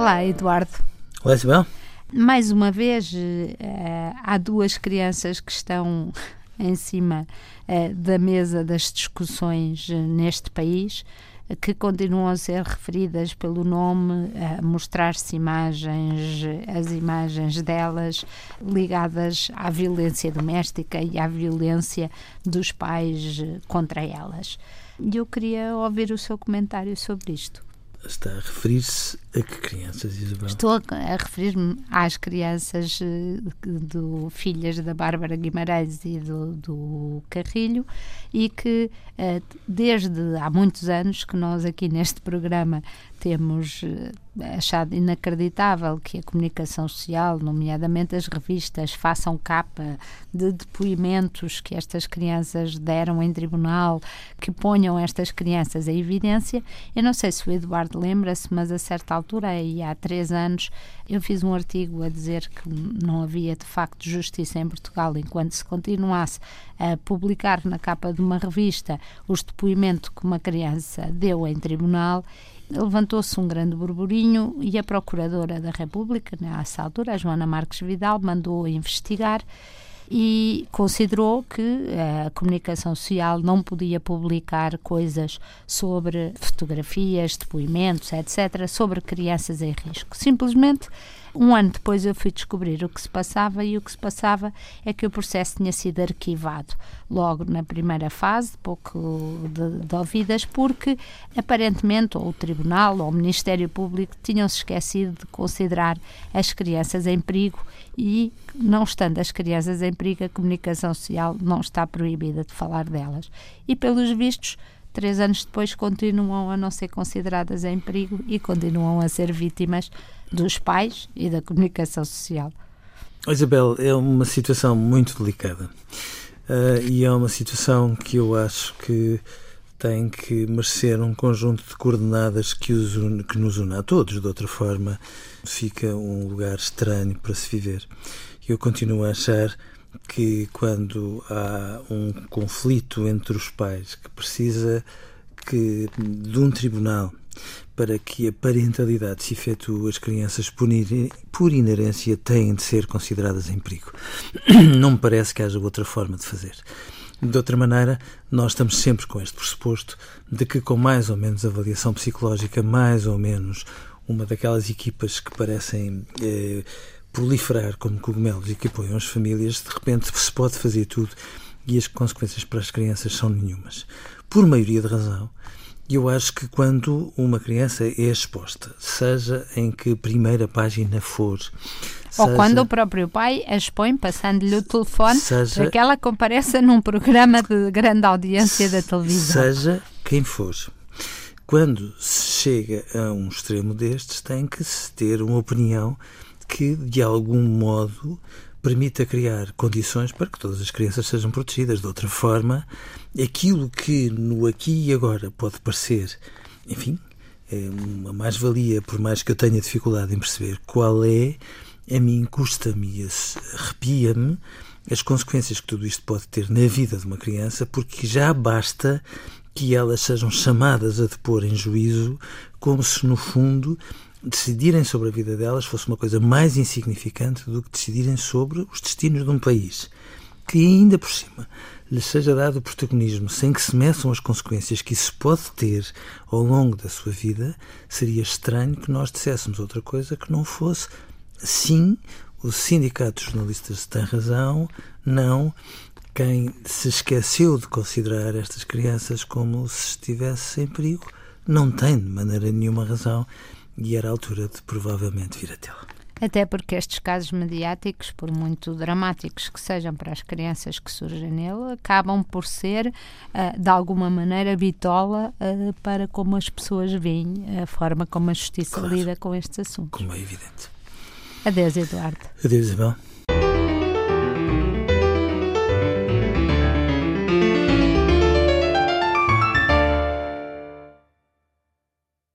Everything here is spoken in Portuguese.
Olá, Eduardo. Olá, Isabel. Mais uma vez, uh, há duas crianças que estão em cima uh, da mesa das discussões uh, neste país que continuam a ser referidas pelo nome, a mostrar-se imagens, as imagens delas ligadas à violência doméstica e à violência dos pais contra elas. E eu queria ouvir o seu comentário sobre isto. Está a referir-se a que crianças, Isabel? Estou a, referir-me às crianças eh, do filhas da Bárbara Guimarães e do, do Carrilho e que eh, desde há muitos anos que nós aqui neste programa temos eh, achado inacreditável que a comunicação social, nomeadamente as revistas, façam capa de depoimentos que estas crianças deram em tribunal, que ponham estas crianças em evidência. Eu não sei se o Eduardo lembra-se, mas a certa altura, há três anos, eu fiz um artigo a dizer que não havia de facto justiça em Portugal enquanto se continuasse a publicar na capa de uma revista os depoimentos que uma criança deu em tribunal levantou-se um grande burburinho e a Procuradora da República, nessa altura, a Joana Marques Vidal, mandou investigar e considerou que a comunicação social não podia publicar coisas sobre fotografias, depoimentos, etc., sobre crianças em risco. Simplesmente um ano depois eu fui descobrir o que se passava e o que se passava é que o processo tinha sido arquivado logo na primeira fase, pouco de, de ouvidas, porque aparentemente ou o Tribunal ou o Ministério Público tinham-se esquecido de considerar as crianças em perigo e, não estando as crianças em perigo, a comunicação social não está proibida de falar delas. E, pelos vistos, três anos depois continuam a não ser consideradas em perigo e continuam a ser vítimas dos pais e da comunicação social. Isabel, é uma situação muito delicada uh, e é uma situação que eu acho que tem que merecer um conjunto de coordenadas que, une, que nos une a todos. De outra forma, fica um lugar estranho para se viver. Eu continuo a achar que quando há um conflito entre os pais que precisa que de um tribunal para que a parentalidade se efetue, as crianças, por, inerência, têm de ser consideradas em perigo. Não me parece que haja outra forma de fazer. De outra maneira, nós estamos sempre com este pressuposto de que, com mais ou menos avaliação psicológica, mais ou menos uma daquelas equipas que parecem eh, proliferar como cogumelos e que apoiam as famílias, de repente se pode fazer tudo e as consequências para as crianças são nenhumas. Por maioria de razão, eu acho que quando uma criança é exposta, seja em que primeira página for, ou seja, quando o próprio pai a expõe, passando-lhe o telefone, seja, para que ela compareça num programa de grande audiência da televisão. Seja quem for. Quando se chega a um extremo destes, tem que se ter uma opinião que, de algum modo, permita criar condições para que todas as crianças sejam protegidas. De outra forma, aquilo que no aqui e agora pode parecer, enfim, é uma mais-valia, por mais que eu tenha dificuldade em perceber qual é, a mim custa-me, arrepia-me as consequências que tudo isto pode ter na vida de uma criança, porque já basta que elas sejam chamadas a depor em juízo, como se no fundo decidirem sobre a vida delas fosse uma coisa mais insignificante do que decidirem sobre os destinos de um país. Que ainda por cima lhes seja dado protagonismo sem que se meçam as consequências que isso pode ter ao longo da sua vida, seria estranho que nós disséssemos outra coisa que não fosse sim, o Sindicato de Jornalistas tem razão, não quem se esqueceu de considerar estas crianças como se estivesse em perigo não tem de maneira nenhuma razão e era a altura de provavelmente vir a tê-la. Até porque estes casos mediáticos, por muito dramáticos que sejam para as crianças que surgem nele, acabam por ser, uh, de alguma maneira, bitola uh, para como as pessoas veem a forma como a justiça claro. lida com estes assuntos. Como é evidente. Adeus, Eduardo. Adeus, Isabel.